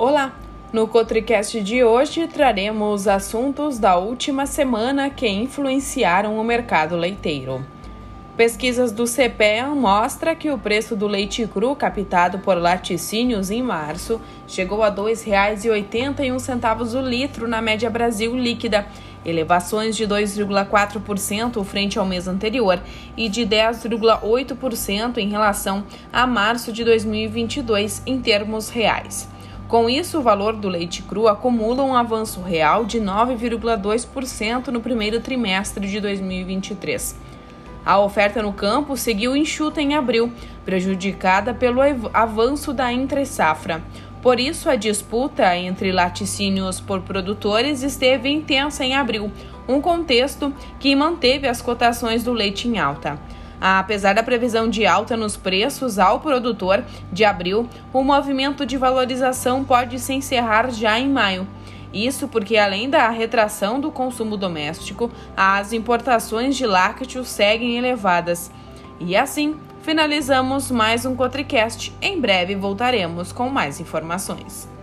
Olá! No Cotricast de hoje traremos assuntos da última semana que influenciaram o mercado leiteiro. Pesquisas do CPEA mostram que o preço do leite cru captado por laticínios em março chegou a R$ 2,81 o litro na média Brasil líquida, elevações de 2,4% frente ao mês anterior e de 10,8% em relação a março de 2022 em termos reais. Com isso, o valor do leite cru acumula um avanço real de 9,2% no primeiro trimestre de 2023. A oferta no campo seguiu enxuta em abril, prejudicada pelo avanço da entre-safra. Por isso, a disputa entre laticínios por produtores esteve intensa em abril, um contexto que manteve as cotações do leite em alta. Apesar da previsão de alta nos preços ao produtor de abril, o movimento de valorização pode se encerrar já em maio. Isso porque, além da retração do consumo doméstico, as importações de lácteos seguem elevadas. E assim, finalizamos mais um Cotricast. Em breve voltaremos com mais informações.